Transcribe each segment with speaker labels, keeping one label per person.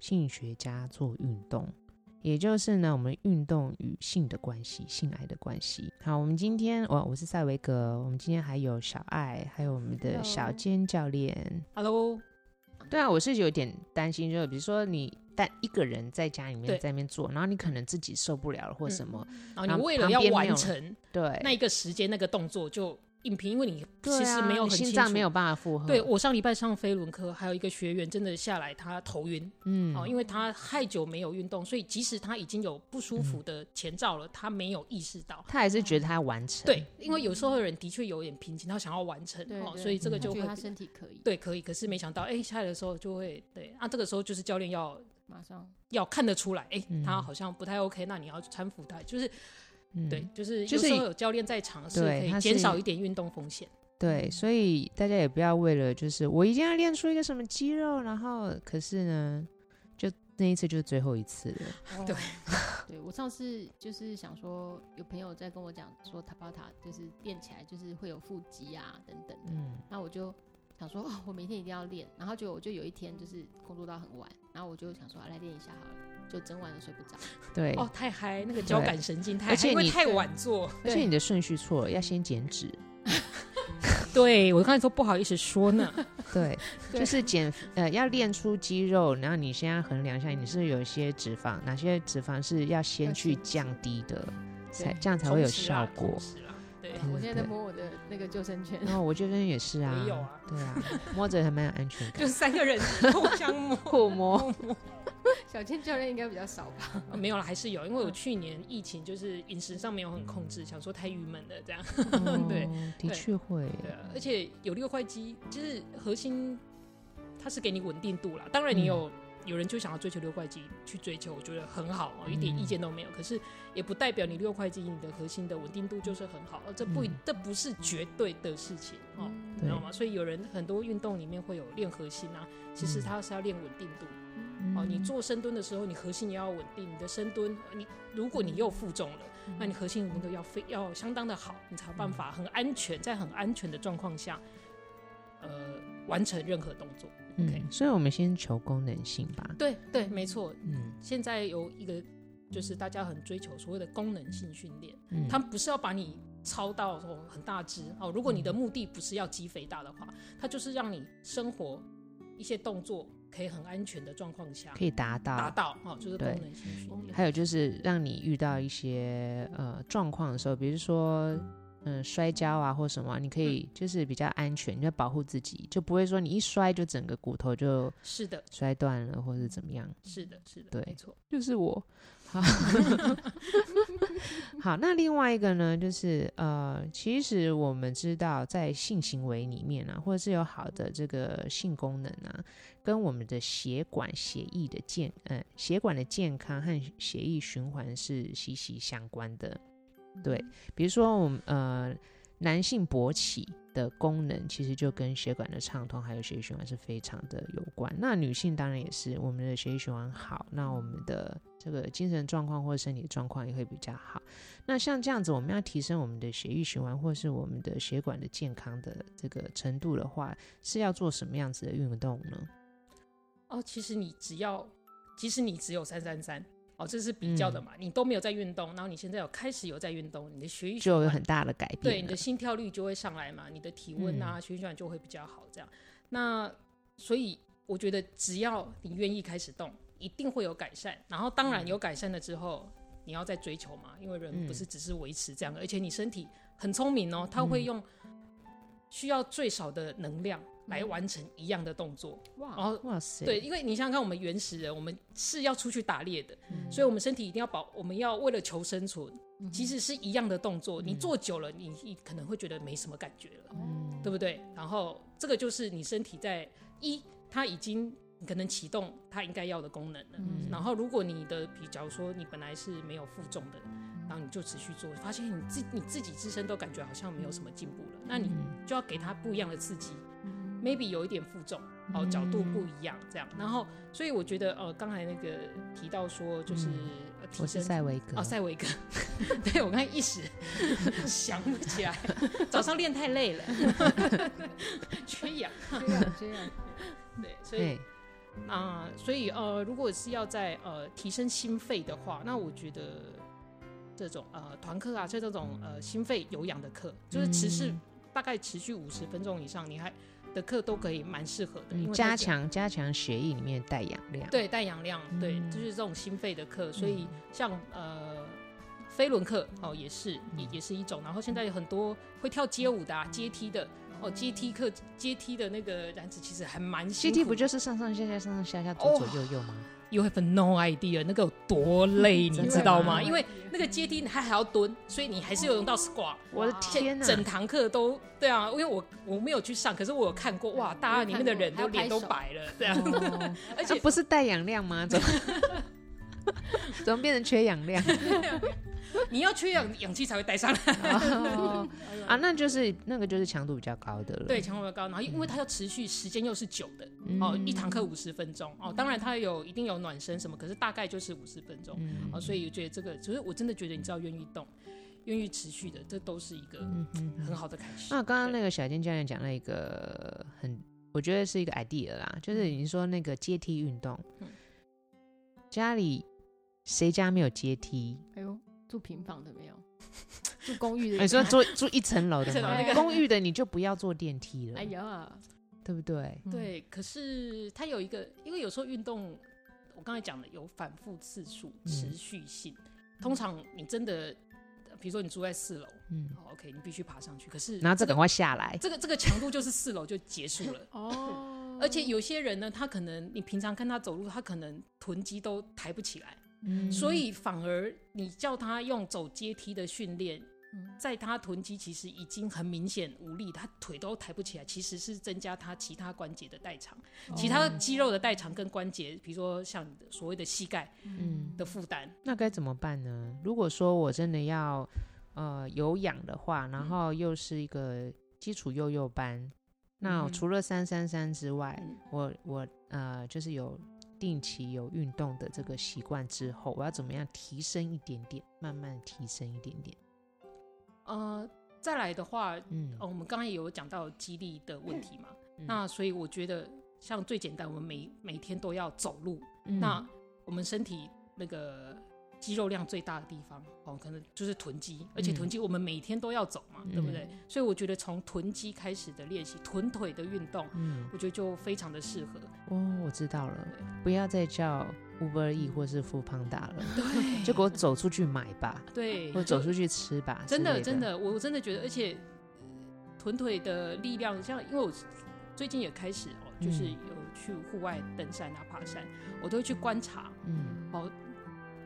Speaker 1: 性学家做运动，也就是呢，我们运动与性的关系，性爱的关系。好，我们今天我我是赛维格，我们今天还有小艾，还有我们的小尖教练。
Speaker 2: Hello，
Speaker 1: 对啊，我是有点担心，就比如说你但一个人在家里面在那边做，然后你可能自己受不了了或什么，
Speaker 2: 嗯、然后你为了要完成
Speaker 1: 对
Speaker 2: 那一个时间那个动作就。影评，因为你其实没有
Speaker 1: 心脏没有办法负荷。
Speaker 2: 对，我上礼拜上飞轮课，还有一个学员真的下来，他头晕，嗯，哦，因为他太久没有运动，所以即使他已经有不舒服的前兆了，嗯、他没有意识到，
Speaker 1: 他还是觉得他要完成。
Speaker 2: 对，因为有时候的人的确有点瓶颈，他想要完成，哦，所以这个就会
Speaker 3: 他，他身体可以，
Speaker 2: 对，可以，可是没想到，哎、欸，下来的时候就会，对，啊，这个时候就是教练要
Speaker 3: 马上。
Speaker 2: 要看得出来，哎、他好像不太 OK，那你要搀扶他，就是，嗯、对，就是有时候有教练在场是可以减少一点运动风险。
Speaker 1: 对，所以大家也不要为了就是我一定要练出一个什么肌肉，然后可是呢，就那一次就是最后一次了。
Speaker 3: 哦、对，对我上次就是想说，有朋友在跟我讲说，塔巴塔就是练起来就是会有腹肌啊等等的。嗯，那我就想说，哦，我明天一定要练。然后就我就有一天就是工作到很晚，然后我就想说，来练一下好了，就整晚都睡不着。
Speaker 1: 对，
Speaker 2: 哦，太嗨，那个交感神经太嗨，因为太晚做，
Speaker 1: 而且你的顺序错了，要先减脂。
Speaker 2: 对，我刚才说不好意思说呢，
Speaker 1: 对，就是减呃要练出肌肉，然后你先要衡量一下你是有一些脂肪，哪些脂肪是要先去降低的，才这样才会有效果。
Speaker 3: 对，我现在在摸我的那个救生圈，
Speaker 1: 然后我救生圈也是啊，
Speaker 2: 也有啊，
Speaker 1: 对啊，摸着还蛮有安全感，
Speaker 2: 就三个人互相摸
Speaker 1: 互摸。
Speaker 3: 小健教练应该比较少吧？
Speaker 2: 没有了，还是有，因为我去年疫情就是饮食上没有很控制，想说太郁闷了这样。对，
Speaker 1: 的确会。
Speaker 2: 对啊，而且有六块肌，就是核心，它是给你稳定度啦。当然，你有有人就想要追求六块肌去追求，我觉得很好哦，一点意见都没有。可是也不代表你六块肌你的核心的稳定度就是很好，这不这不是绝对的事情哦，你知道吗？所以有人很多运动里面会有练核心啊，其实它是要练稳定度。哦，你做深蹲的时候，你核心也要稳定。你的深蹲，你如果你又负重了，那你核心稳定度要非要相当的好，你才有办法很安全，在很安全的状况下，呃，完成任何动作。OK，
Speaker 1: 所以我们先求功能性吧。
Speaker 2: 对对，没错。嗯，现在有一个就是大家很追求所谓的功能性训练，嗯，它不是要把你操到说很大只哦。如果你的目的不是要肌肥大的话，它就是让你生活一些动作。可以很安全的状况下，
Speaker 1: 可以达到
Speaker 2: 达到哦，就是功能性训练。
Speaker 1: 还有就是让你遇到一些呃状况的时候，比如说嗯、呃、摔跤啊或什么，你可以就是比较安全，你要保护自己，就不会说你一摔就整个骨头就是的摔断了或者怎么样。
Speaker 2: 是的，是的，
Speaker 1: 对，
Speaker 2: 没错，
Speaker 1: 就是我。好，好，那另外一个呢，就是呃，其实我们知道，在性行为里面啊，或者是有好的这个性功能啊，跟我们的血管血液的健，呃，血管的健康和血液循环是息息相关的。对，比如说我们呃。男性勃起的功能其实就跟血管的畅通还有血液循环是非常的有关。那女性当然也是，我们的血液循环好，那我们的这个精神状况或身体状况也会比较好。那像这样子，我们要提升我们的血液循环或是我们的血管的健康的这个程度的话，是要做什么样子的运动呢？
Speaker 2: 哦，其实你只要，即使你只有三三三。哦，这是比较的嘛，嗯、你都没有在运动，然后你现在有开始有在运动，你的血液
Speaker 1: 就有很大的改变，
Speaker 2: 对，你的心跳率就会上来嘛，你的体温啊、嗯、血液循环就会比较好，这样。那所以我觉得只要你愿意开始动，一定会有改善。然后当然有改善了之后，嗯、你要再追求嘛，因为人不是只是维持这样的，嗯、而且你身体很聪明哦，他会用需要最少的能量。来完成一样的动作，哇，然后哇塞，对，因为你想想看，我们原始人，我们是要出去打猎的，嗯、所以我们身体一定要保，我们要为了求生存，嗯、其实是一样的动作，嗯、你做久了，你你可能会觉得没什么感觉了，嗯、对不对？然后这个就是你身体在一，它已经你可能启动它应该要的功能了。
Speaker 3: 嗯。
Speaker 2: 然后如果你的，比假如说你本来是没有负重的，然后你就持续做，发现你自你自己自身都感觉好像没有什么进步了，那你就要给它不一样的刺激。Maybe 有一点负重，哦，角度不一样，这样，然后，所以我觉得，呃，刚才那个提到说，就是、呃、提升
Speaker 1: 我是赛维格，
Speaker 2: 哦，赛维格，对我刚才一时想不起来，早上练太累了，缺氧，
Speaker 3: 这样这样，
Speaker 2: 对，所以啊、呃，所以呃，如果是要在呃提升心肺的话，那我觉得这种呃团课啊，像这种呃心肺有氧的课，就是持续、嗯、大概持续五十分钟以上，你还。的课都可以蛮适合的，
Speaker 1: 嗯、
Speaker 2: 因为
Speaker 1: 加强加强血液里面带氧量，
Speaker 2: 对带氧量，对，
Speaker 1: 嗯、
Speaker 2: 就是这种心肺的课。所以像呃飞轮课哦，也是也、
Speaker 1: 嗯、
Speaker 2: 也是一种。然后现在有很多会跳街舞的、啊、阶梯的哦，阶梯课阶梯的那个燃脂其实还蛮。
Speaker 1: 阶梯不就是上上下下上上下下左左右右吗？哦
Speaker 2: You have no idea 那个有多累，你知道吗？
Speaker 1: 嗯、
Speaker 2: 因为那个阶梯它还要蹲，所以你还是有用到 squat。
Speaker 1: 我的天哪！
Speaker 2: 整堂课都对啊，因为我我没有去上，可是我有看过，哇，大二里面的人都脸都白了，这样。
Speaker 1: 哦、
Speaker 2: 而且、
Speaker 1: 啊、不是带氧量吗？怎么 怎么变成缺氧量？
Speaker 2: 你要缺氧，氧气才会带上来。
Speaker 1: 哦、啊，那就是那个就是强度比较高的了。
Speaker 2: 对，强度比较高，然后因为它要持续时间又是久的，
Speaker 1: 嗯、
Speaker 2: 哦，一堂课五十分钟。哦，当然它有一定有暖身什么，可是大概就是五十分钟、嗯、哦，所以我觉得这个，其实我真的觉得，你知道，愿意动，愿意持续的，这都是一个很好的开始。
Speaker 1: 那刚刚那个小金教练讲了一个很，我觉得是一个 idea 啦，就是你说那个阶梯运动，嗯、家里谁家没有阶梯？
Speaker 3: 哎呦。住平房的没有，住公寓的。
Speaker 1: 你说住住一层楼的吗？
Speaker 3: 那个
Speaker 1: 公寓的你就不要坐电梯了。
Speaker 3: 哎呀，
Speaker 1: 对不对？
Speaker 2: 对，可是它有一个，因为有时候运动，我刚才讲的有反复次数、持续性。通常你真的，比如说你住在四楼，嗯，OK，你必须爬上去。可是
Speaker 1: 然后这赶快下来，
Speaker 2: 这个这个强度就是四楼就结束了。哦，而且有些人呢，他可能你平常看他走路，他可能臀肌都抬不起来。嗯、所以反而你叫他用走阶梯的训练，嗯、在他臀肌其实已经很明显无力，他腿都抬不起来，其实是增加他其他关节的代偿，哦、其他肌肉的代偿跟关节，比如说像你的所谓的膝盖，嗯，的负担。
Speaker 1: 那该怎么办呢？如果说我真的要呃有氧的话，然后又是一个基础幼幼班，嗯、那除了三三三之外，嗯、我我呃就是有。定期有运动的这个习惯之后，我要怎么样提升一点点，慢慢提升一点点。
Speaker 2: 呃，再来的话，嗯，呃、我们刚刚也有讲到肌力的问题嘛，嗯、那所以我觉得像最简单，我们每每天都要走路，嗯、那我们身体那个。肌肉量最大的地方哦，可能就是臀肌，而且臀肌我们每天都要走嘛，嗯、对不对？所以我觉得从臀肌开始的练习，臀腿的运动，嗯，我觉得就非常的适合。
Speaker 1: 哦，我知道了，不要再叫 Uber E 或是 Foodpanda 了，
Speaker 2: 对，
Speaker 1: 就给我走出去买吧，
Speaker 2: 对，
Speaker 1: 或走出去吃吧。
Speaker 2: 真的，真的，我真的觉得，而且臀腿的力量，像因为我最近也开始哦，就是有去户外登山啊、爬山，我都会去观察，嗯，哦。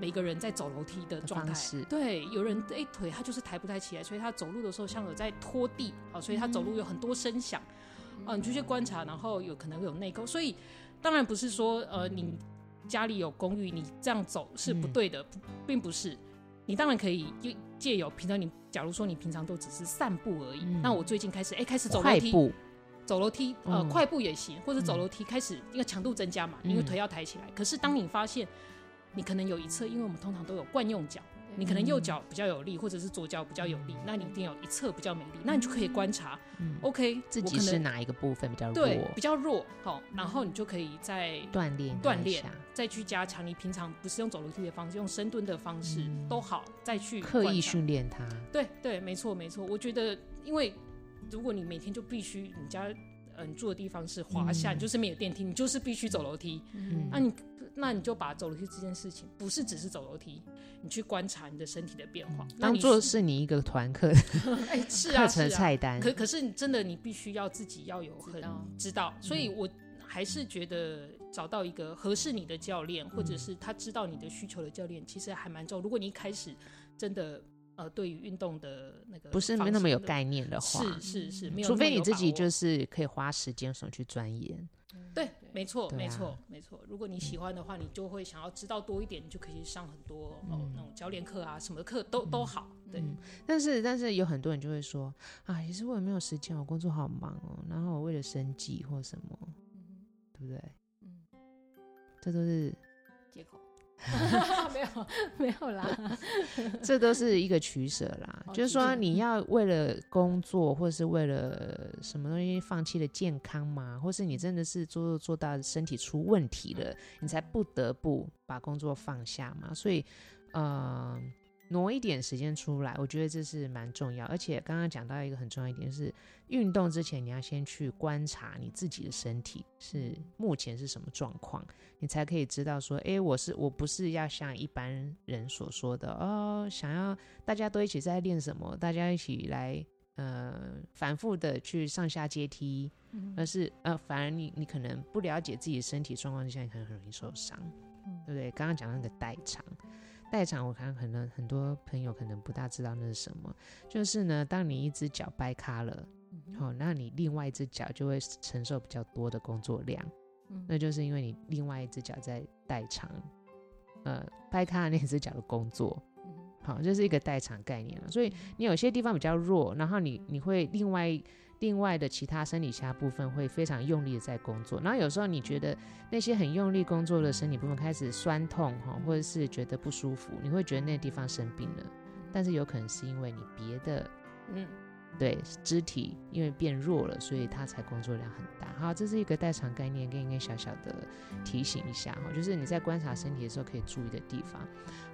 Speaker 2: 每个人在走楼梯的状态，对，有人哎腿他就是抬不太起来，所以他走路的时候像有在拖地，好，所以他走路有很多声响，啊，你就去观察，然后有可能会有内沟，所以当然不是说呃你家里有公寓，你这样走是不对的，并不是，你当然可以就借由平常你假如说你平常都只是散步而已，那我最近开始哎开始走楼梯，走楼梯呃快步也行，或者走楼梯开始因为强度增加嘛，因为腿要抬起来，可是当你发现。你可能有一侧，因为我们通常都有惯用脚，你可能右脚比较有力，或者是左脚比较有力，那你一定有一侧比较没力，那你就可以观察，OK，
Speaker 1: 自己是哪一个部分比较弱，
Speaker 2: 对，比较弱，好，然后你就可以再
Speaker 1: 锻炼
Speaker 2: 锻炼，再去加强。你平常不是用走楼梯的方式，用深蹲的方式都好，再去
Speaker 1: 刻意训练它。
Speaker 2: 对对，没错没错。我觉得，因为如果你每天就必须你家嗯住的地方是华厦，你就是没有电梯，你就是必须走楼梯，嗯那你。那你就把走楼梯这件事情，不是只是走楼梯，你去观察你的身体的变化，
Speaker 1: 当做是你一个团课
Speaker 2: 哎，是啊，
Speaker 1: 课程菜单。
Speaker 2: 可可是你真的你必须要自己要有很知道，所以我还是觉得找到一个合适你的教练，或者是他知道你的需求的教练，其实还蛮重要。如果你一开始真的呃对于运动的那个
Speaker 1: 不是没那么有概念的话，
Speaker 2: 是是是没有，
Speaker 1: 除非你自己就是可以花时间上去钻研。
Speaker 2: 对。
Speaker 1: 没错，
Speaker 2: 没错，没错。如果你喜欢的话，你就会想要知道多一点，你就可以去上很多、
Speaker 1: 嗯
Speaker 2: 哦那种教练课啊，什么课都、都好。对，
Speaker 1: 嗯但是但是有很多人就会说啊，其实我也没有时间，我工作好忙哦，然后我为了生计或什么，对不对？
Speaker 3: 嗯，
Speaker 1: 这都是
Speaker 3: 借口。没有 没有啦，
Speaker 1: 这都是一个取舍啦。就是说你要为了工作，或是为了什么东西放弃了健康嘛，或是你真的是做做做到身体出问题了，你才不得不把工作放下嘛。所以，呃。挪一点时间出来，我觉得这是蛮重要。而且刚刚讲到一个很重要一点，就是运动之前你要先去观察你自己的身体是目前是什么状况，你才可以知道说，哎，我是我不是要像一般人所说的哦，想要大家都一起在练什么，大家一起来呃反复的去上下阶梯，而是呃反而你你可能不了解自己的身体状况之下，你可能很容易受伤，对不对？刚刚讲到那个代偿。代偿，我看可能很多朋友可能不大知道那是什么，就是呢，当你一只脚掰卡了，好、哦，那你另外一只脚就会承受比较多的工作量，嗯、那就是因为你另外一只脚在代偿，呃，掰卡那只脚的工作，好、哦，这、是一个代偿概念了。所以你有些地方比较弱，然后你你会另外。另外的其他生理其他部分会非常用力的在工作，然后有时候你觉得那些很用力工作的身体部分开始酸痛哈，或者是觉得不舒服，你会觉得那个地方生病了，但是有可能是因为你别的，嗯，对，肢体因为变弱了，所以它才工作量很大。好，这是一个代偿概念，跟一个小小的提醒一下哈，就是你在观察身体的时候可以注意的地方。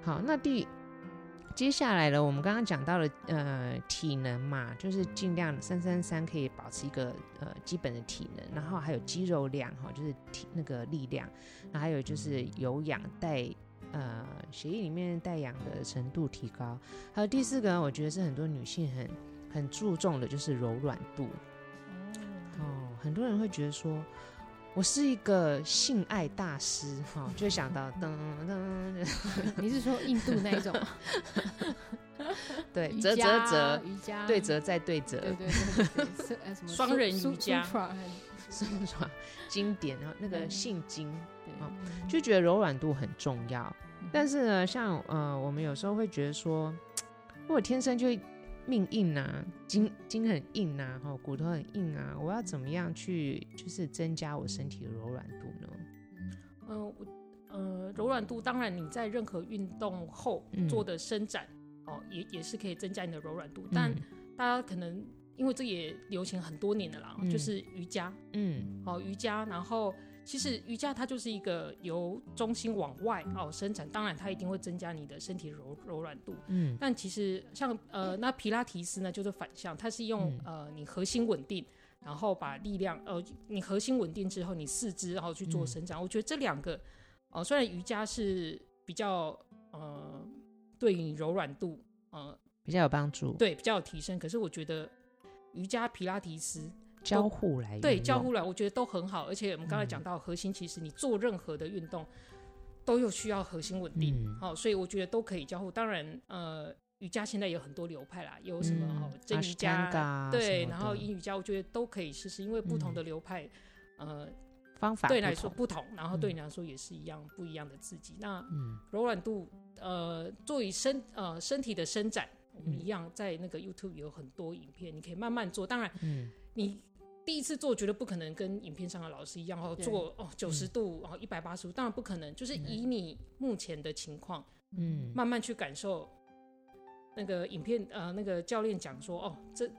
Speaker 1: 好，那第。接下来呢，我们刚刚讲到了呃体能嘛，就是尽量三三三可以保持一个呃基本的体能，然后还有肌肉量哈，就是体那个力量，那还有就是有氧带呃血液里面带氧的程度提高，还有第四个呢，我觉得是很多女性很很注重的，就是柔软度哦，很多人会觉得说。我是一个性爱大师，哈，就会想到 噔噔。
Speaker 3: 你是说印度那一种？
Speaker 1: 对，折折折，
Speaker 3: 瑜伽，
Speaker 1: 对折再对折，
Speaker 3: 对对对对，什么
Speaker 2: 双人瑜伽，
Speaker 1: 什么经典，然后那个性经，
Speaker 3: 对，
Speaker 1: 就觉得柔软度很重要。但是呢，像呃，我们有时候会觉得说，我天生就。命硬啊，筋筋很硬啊，哈，骨头很硬啊，我要怎么样去就是增加我身体的柔软度呢？
Speaker 2: 嗯，我呃，柔软度当然你在任何运动后做的伸展，嗯、哦，也也是可以增加你的柔软度。但大家可能因为这也流行很多年了啦，嗯、就是瑜伽，嗯，好、哦、瑜伽，然后。其实瑜伽它就是一个由中心往外哦伸展，当然它一定会增加你的身体柔柔软度。嗯，但其实像呃那皮拉提斯呢就是反向，它是用、嗯、呃你核心稳定，然后把力量呃你核心稳定之后，你四肢然后去做伸展。嗯、我觉得这两个呃虽然瑜伽是比较呃对你柔软度呃
Speaker 1: 比较有帮助，
Speaker 2: 对比较有提升，可是我觉得瑜伽皮拉提斯。
Speaker 1: 交互来
Speaker 2: 对交互来，我觉得都很好。而且我们刚才讲到核心，其实你做任何的运动都有需要核心稳定，好、嗯，所以我觉得都可以交互。当然，呃，瑜伽现在有很多流派啦，有什么哦真瑜伽，对，然后阴瑜伽，我觉得都可以试试，因为不同的流派，呃，
Speaker 1: 方法
Speaker 2: 对你来说不同，然后对你来说也是一样不一样的自己。那柔软度，呃，作为身呃身体的伸展，我们一样在那个 YouTube 有很多影片，你可以慢慢做。当然，嗯你。第一次做绝对不可能跟影片上的老师一样哦，做哦九十度，然后一百八十度，当然不可能。就是以你目前的情况，嗯，慢慢去感受那个影片呃，那个教练讲说哦，这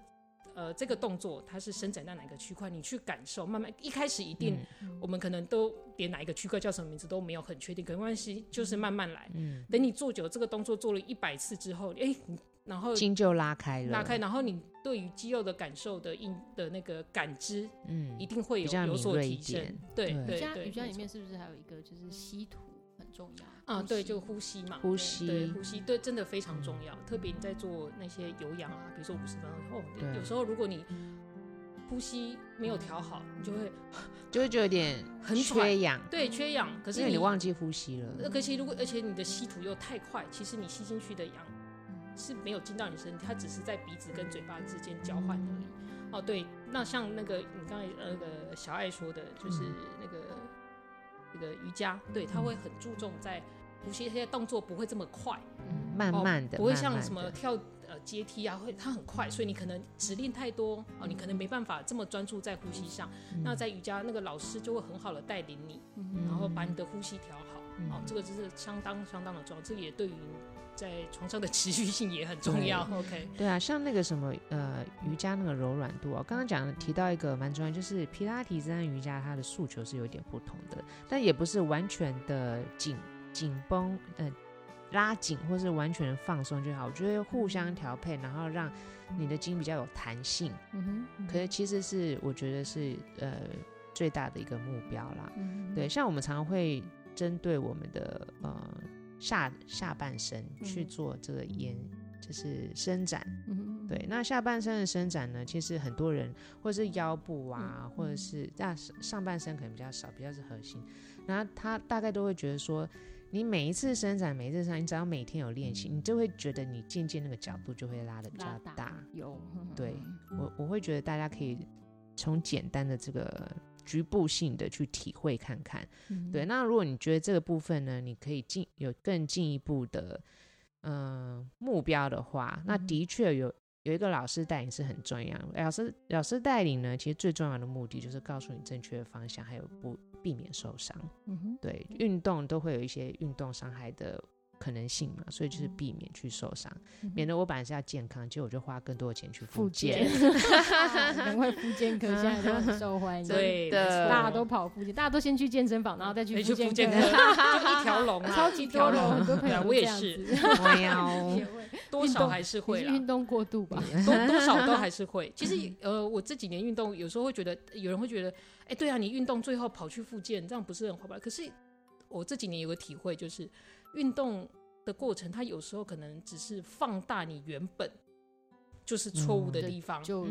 Speaker 2: 呃这个动作它是伸展到哪个区块，你去感受。慢慢一开始一定，我们可能都连哪一个区块叫什么名字都没有很确定，可没关系，就是慢慢来。嗯，等你做久这个动作做了一百次之后，哎。然后
Speaker 1: 筋就拉开了，
Speaker 2: 拉开，然后你对于肌肉的感受的硬的那个感知，嗯，一定会有有所提升。对对对，
Speaker 3: 瑜伽里面是不是还有一个就是吸吐很重要
Speaker 2: 啊？对，就呼吸嘛，
Speaker 1: 呼吸，
Speaker 2: 对呼吸，对，真的非常重要。特别你在做那些有氧啊，比如说五十分钟哦，有时候如果你呼吸没有调好，你就会
Speaker 1: 就会觉得有点 很缺氧，
Speaker 2: 对，缺氧。可是
Speaker 1: 你忘记呼吸了，
Speaker 2: 可惜如果而且你的吸吐又太快，其实你吸进去的氧。是没有进到你身体，它只是在鼻子跟嘴巴之间交换而已。哦，对，那像那个你刚才那个小爱说的，就是那个那个瑜伽，对，他会很注重在呼吸，这些动作不会这么快，
Speaker 1: 嗯、慢慢的，
Speaker 2: 哦、不会像什么跳呃阶梯啊，会它很快，所以你可能指令太多哦，你可能没办法这么专注在呼吸上。嗯、那在瑜伽那个老师就会很好的带领你，嗯、然后把你的呼吸调好，嗯、哦，这个就是相当相当的重要，这个也对于。在床上的持续性也很重要。OK，
Speaker 1: 对啊，像那个什么呃瑜伽那个柔软度啊，刚刚讲提到一个蛮重要，就是皮拉提跟瑜伽它的诉求是有点不同的，但也不是完全的紧紧绷呃拉紧或是完全放松就好。我觉得互相调配，然后让你的筋比较有弹性。嗯哼，嗯哼，可是其实是我觉得是呃最大的一个目标啦。嗯，对，像我们常常会针对我们的呃。下下半身去做这个延，嗯、就是伸展。嗯、对，那下半身的伸展呢，其实很多人或者是腰部啊，嗯、或者是那上半身可能比较少，比较是核心。然后他大概都会觉得说，你每一次伸展，每一次伸展，你只要每天有练习，嗯、你就会觉得你渐渐那个角度就会拉的比较大。大有，对我我会觉得大家可以从简单的这个。局部性的去体会看看，嗯、对。那如果你觉得这个部分呢，你可以进有更进一步的嗯、呃、目标的话，嗯、那的确有有一个老师带领是很重要。老师老师带领呢，其实最重要的目的就是告诉你正确的方向，还有不避免受伤。嗯哼，对，运动都会有一些运动伤害的。可能性嘛，所以就是避免去受伤，嗯、免得我本来是要健康，结果我就花更多的钱去复健。
Speaker 3: 难怪复健科现在都很受欢迎，
Speaker 2: 对
Speaker 3: 的，大家都跑复健，大家都先去健身房，然后再去复健科，
Speaker 2: 就一条龙，
Speaker 3: 超级多龙，很多朋友
Speaker 2: 我也是，多少还是会
Speaker 3: 运动过度吧，
Speaker 2: 多多少都还是会。其实呃，我这几年运动，有时候会觉得有人会觉得，哎，对啊，你运动最后跑去复健，这样不是很划不来？可是我这几年有个体会就是。运动的过程，它有时候可能只是放大你原本就是错误的地方，
Speaker 3: 就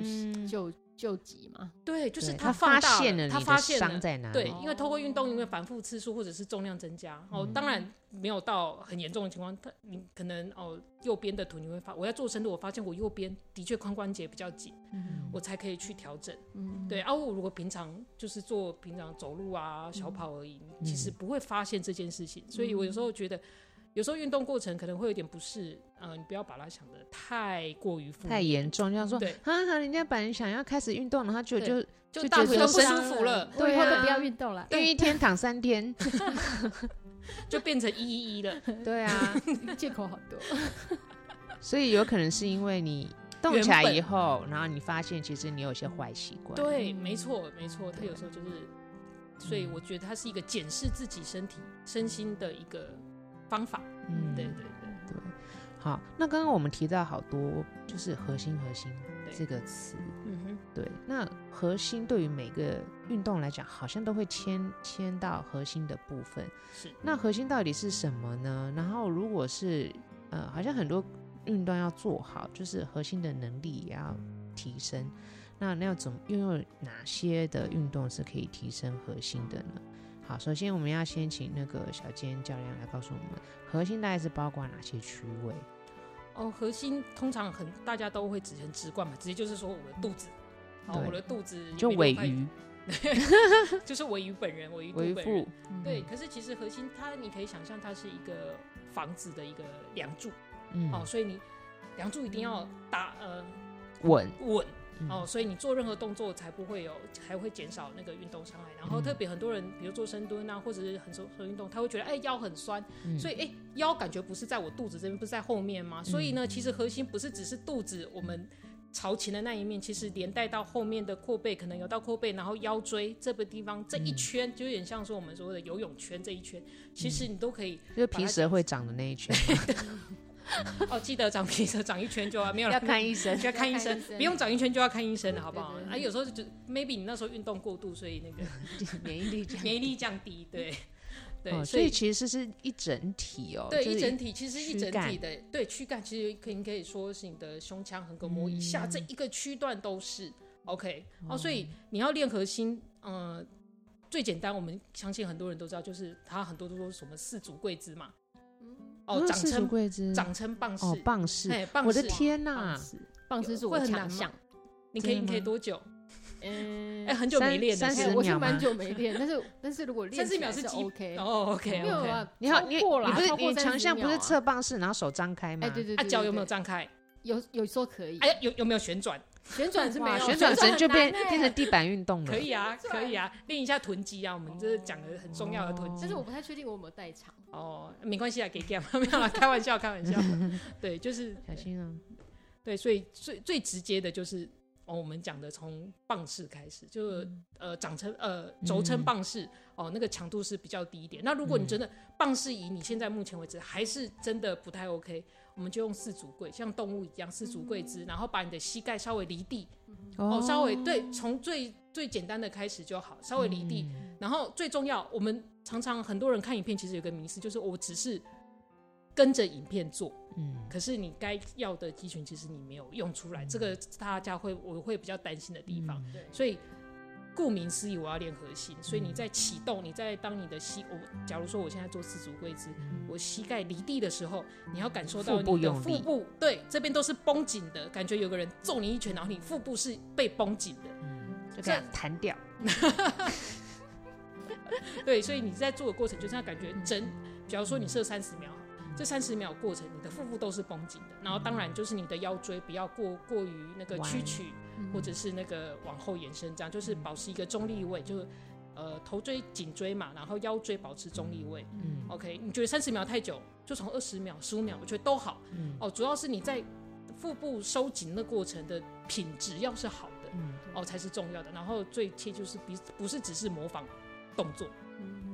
Speaker 3: 就救急嘛。
Speaker 2: 对，就是他发现了，
Speaker 1: 他
Speaker 2: 发现
Speaker 1: 伤在哪里？
Speaker 2: 对，因为透过运动，因为反复次数或者是重量增加，哦，当然没有到很严重的情况，他你可能哦右边的臀你会发，我要做深度，我发现我右边的确髋关节比较紧，我才可以去调整。对，啊，我如果平常就是做平常走路啊、小跑而已，其实不会发现这件事情。所以我有时候觉得。有时候运动过程可能会有点不适，嗯、呃，你不要把它想的太过于负
Speaker 1: 太严重，就像说，
Speaker 2: 对，
Speaker 1: 哈哈，人家本来想要开始运动，然后就就
Speaker 2: 就大腿都不舒服了，
Speaker 3: 对啊，都不要运动了，
Speaker 1: 运一天躺三天，
Speaker 2: 就变成一一一了，
Speaker 1: 对啊，
Speaker 3: 借口好多，
Speaker 1: 所以有可能是因为你动起来以后，然后你发现其实你有些坏习惯，
Speaker 2: 对，没错没错，他有时候就是，所以我觉得它是一个检视自己身体身心的一个。方法，嗯，对对对。对，
Speaker 1: 好，那刚刚我们提到好多，就是核心核心这个词，嗯哼，对，那核心对于每个运动来讲，好像都会牵牵到核心的部分，是，那核心到底是什么呢？然后如果是呃，好像很多运动要做好，就是核心的能力也要提升，那那要怎么运用哪些的运动是可以提升核心的呢？好，首先我们要先请那个小尖教练来告诉我们，核心大概是包括哪些区位？
Speaker 2: 哦，核心通常很大家都会直很直观嘛，直接就是说我的肚子，好我的肚子
Speaker 1: 就尾鱼，
Speaker 2: 就是尾鱼本人，尾鱼尾部，对。可是其实核心它，你可以想象它是一个房子的一个梁柱，嗯，哦，所以你梁柱一定要打呃
Speaker 1: 稳
Speaker 2: 稳。哦，所以你做任何动作才不会有，还会减少那个运动伤害。然后特别很多人，比如做深蹲啊，或者是很多很运动，他会觉得哎、欸、腰很酸，嗯、所以哎、欸、腰感觉不是在我肚子这边，不是在后面吗？所以呢，其实核心不是只是肚子，我们朝前的那一面，其实连带到后面的阔背，可能有到阔背，然后腰椎这个地方这一圈，就有点像说我们所谓的游泳圈这一圈，其实你都可以，
Speaker 1: 就是皮蛇会长的那一圈。
Speaker 2: 哦，记得长皮蛇长一圈就要没有
Speaker 1: 要看医生，
Speaker 2: 就要看医生，不用长一圈就要看医生了，好不好？啊，有时候就 maybe 你那时候运动过度，所以那个
Speaker 1: 免疫力
Speaker 2: 免疫力降低，对对，
Speaker 1: 所以其实是一整体哦，
Speaker 2: 对，一整体其实一整体的，对，躯干其实可以可以说是你的胸腔横膈膜以下这一个区段都是 OK 哦，所以你要练核心，嗯，最简单，我们相信很多人都知道，就是他很多都说什么四足跪姿嘛。哦，掌称掌称棒式，
Speaker 1: 棒式，我的天呐，
Speaker 3: 棒式是我强项，
Speaker 2: 你可以你可以多久？
Speaker 4: 嗯，
Speaker 2: 哎，很久没练，
Speaker 1: 三十
Speaker 4: 我是
Speaker 1: 秒
Speaker 4: 蛮久没练，但是但是如果练
Speaker 2: 三十秒是
Speaker 4: OK，
Speaker 2: 哦，OK，
Speaker 4: 没有啊，
Speaker 1: 你好，你你不是你强项不是侧
Speaker 4: 侧
Speaker 1: 棒式，然后手张开吗？
Speaker 4: 哎，对对
Speaker 2: 啊，脚有没有张开？
Speaker 4: 有有说可以，
Speaker 2: 哎，有有没有旋转？
Speaker 4: 旋转是没有，
Speaker 1: 旋转绳就变变成地板运动了。
Speaker 2: 可以啊，可以啊，练一下臀肌啊，我们这是讲的很重要的臀肌。
Speaker 4: 但是我不太确定我有没有代偿。
Speaker 2: 哦，没关系啊，给 game 没有啦，开玩笑，开玩笑。对，就是
Speaker 1: 小心啊。
Speaker 2: 对，所以最最直接的就是。哦，我们讲的从棒式开始，就、是、呃长成呃轴撑棒式，嗯、哦那个强度是比较低一点。那如果你真的棒式以你现在目前为止还是真的不太 OK，我们就用四足跪，像动物一样四足跪姿，嗯、然后把你的膝盖稍微离地，哦，哦稍微对，从最最简单的开始就好，稍微离地。嗯、然后最重要，我们常常很多人看影片，其实有个迷思，就是我只是。跟着影片做，嗯，可是你该要的肌群其实你没有用出来，嗯、这个大家会我会比较担心的地方。对、嗯，所以顾名思义，我要练核心。所以你在启动，你在当你的膝，我假如说我现在做四足跪姿，嗯、我膝盖离地的时候，你要感受到你的腹部，腹部对这边都是绷紧的，感觉有个人揍你一拳，然后你腹部是被绷紧的，
Speaker 1: 嗯，就这样弹掉。
Speaker 2: 对，所以你在做的过程就是要感觉真。假如说你设三十秒。这三十秒过程，你的腹部都是绷紧的，然后当然就是你的腰椎不要过过于那个屈曲，或者是那个往后延伸，这样就是保持一个中立位，就是呃头椎颈椎嘛，然后腰椎保持中立位。嗯，OK，你觉得三十秒太久，就从二十秒、十五秒，我觉得都好。嗯，哦，主要是你在腹部收紧的过程的品质要是好的，嗯，哦才是重要的。然后最切就是不不是只是模仿动作，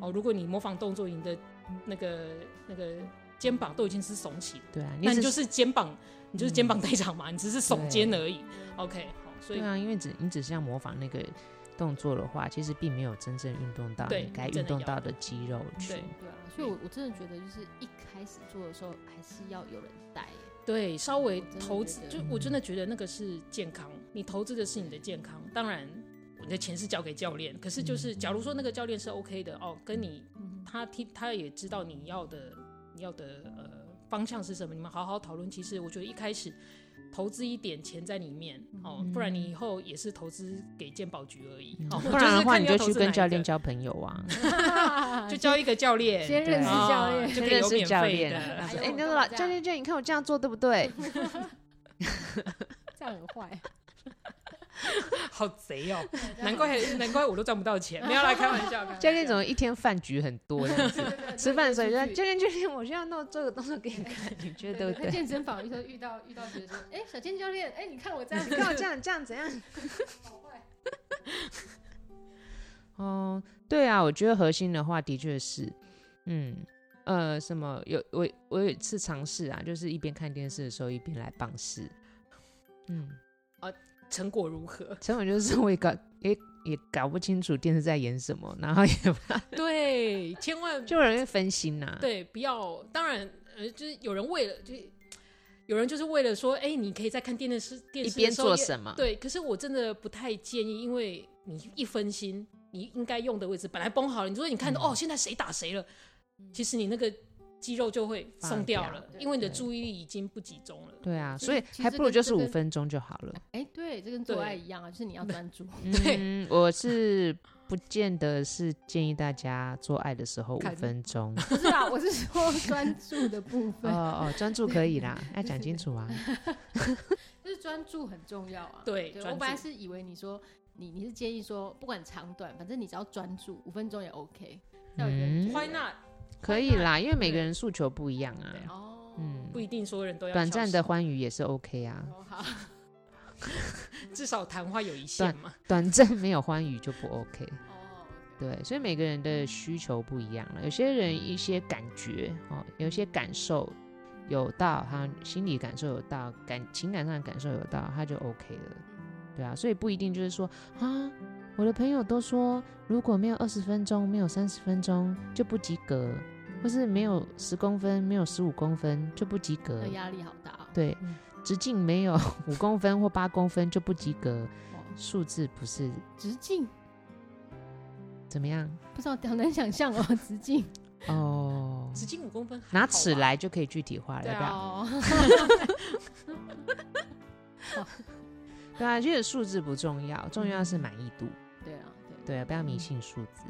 Speaker 2: 哦，如果你模仿动作，你的那个那个。肩膀都已经是耸起了，
Speaker 1: 对啊，
Speaker 2: 那你就是肩膀，你就是肩膀代偿嘛，你只是耸肩而已。OK，好，所以
Speaker 1: 对啊，因为只你只是要模仿那个动作的话，其实并没有真正运动到你该运动到的肌肉群。
Speaker 4: 对对啊，所以我我真的觉得，就是一开始做的时候，还是要有人带。
Speaker 2: 对，稍微投资，就我真的觉得那个是健康，你投资的是你的健康。当然，你的钱是交给教练，可是就是假如说那个教练是 OK 的哦，跟你他听他也知道你要的。你要的呃方向是什么？你们好好讨论。其实我觉得一开始投资一点钱在里面哦，不然你以后也是投资给健保局而已。哦，
Speaker 1: 不然的话你就去跟教练交朋友啊，
Speaker 2: 就交一个教练，
Speaker 4: 先认识教练，
Speaker 1: 就认识教练。哎，那个老教练，教练，你看我这样做对不对？
Speaker 4: 这样很坏。
Speaker 2: 好贼哦！难怪难怪我都赚不到钱，没有来 开玩笑。
Speaker 1: 教练怎么一天饭局很多这样子？吃饭的时候就说教练教练，我现在弄做个动作给你看，你觉得对不对？
Speaker 4: 健身房遇到遇到遇到学生，哎，小健教练，哎，你看我这样，
Speaker 1: 你看我这样这样怎样？好坏。哦，对啊，我觉得核心的话的确是，嗯呃，什么有我我有一次尝试啊，就是一边看电视的时候一边来棒式，嗯。
Speaker 2: 成果如何？
Speaker 1: 成果就是我也搞也也搞不清楚电视在演什么，然后也
Speaker 2: 对，千万
Speaker 1: 就有人会分心呐、啊。
Speaker 2: 对，不要。当然，呃，就是有人为了，就有人就是为了说，哎、欸，你可以在看电视电视
Speaker 1: 一边做什么？
Speaker 2: 对，可是我真的不太建议，因为你一分心，你应该用的位置本来绷好了，你说你看到、嗯、哦，现在谁打谁了，其实你那个。肌肉就会松掉了，掉因为你的注意力已经不集中了。
Speaker 1: 对啊，所以还不如就是五分钟就好了。
Speaker 4: 哎、欸，对，这跟做爱一样啊，就是你要专注。
Speaker 2: 对、
Speaker 1: 嗯，我是不见得是建议大家做爱的时候五分钟。
Speaker 4: 不是啊，我是说专注的部分。
Speaker 1: 哦哦，专注可以啦，要讲清楚啊。
Speaker 4: 就是专注很重要啊。
Speaker 2: 对，
Speaker 4: 对我本来是以为你说你你是建议说不管长短，反正你只要专注五分钟也 OK。
Speaker 1: 嗯
Speaker 2: ，Why not？
Speaker 1: 可以啦，因为每个人诉求不一样啊。
Speaker 2: 哦，嗯，不一定所有人都要。
Speaker 1: 短暂的欢愉也是 OK 啊。
Speaker 4: 好，
Speaker 2: 至少谈话有一线嘛。
Speaker 1: 短暂没有欢愉就不 OK。哦，对，所以每个人的需求不一样了。有些人一些感觉哦，有些感受有到，他心理感受有到，感情感上的感受有到，他就 OK 了。对啊，所以不一定就是说啊。我的朋友都说，如果没有二十分钟，没有三十分钟就不及格，或是没有十公分，没有十五公分就不及格。
Speaker 4: 压力好大哦。
Speaker 1: 对，直径没有五公分或八公分就不及格。数字不是
Speaker 4: 直径，
Speaker 1: 怎么样？
Speaker 4: 不知道，好难想象哦，直径。
Speaker 1: 哦，
Speaker 2: 直径五公分，
Speaker 1: 拿尺来就可以具体化了，要不要？对啊，其实数字不重要，重要的是满意度。
Speaker 4: 对啊，对
Speaker 1: 对啊，不要迷信数字。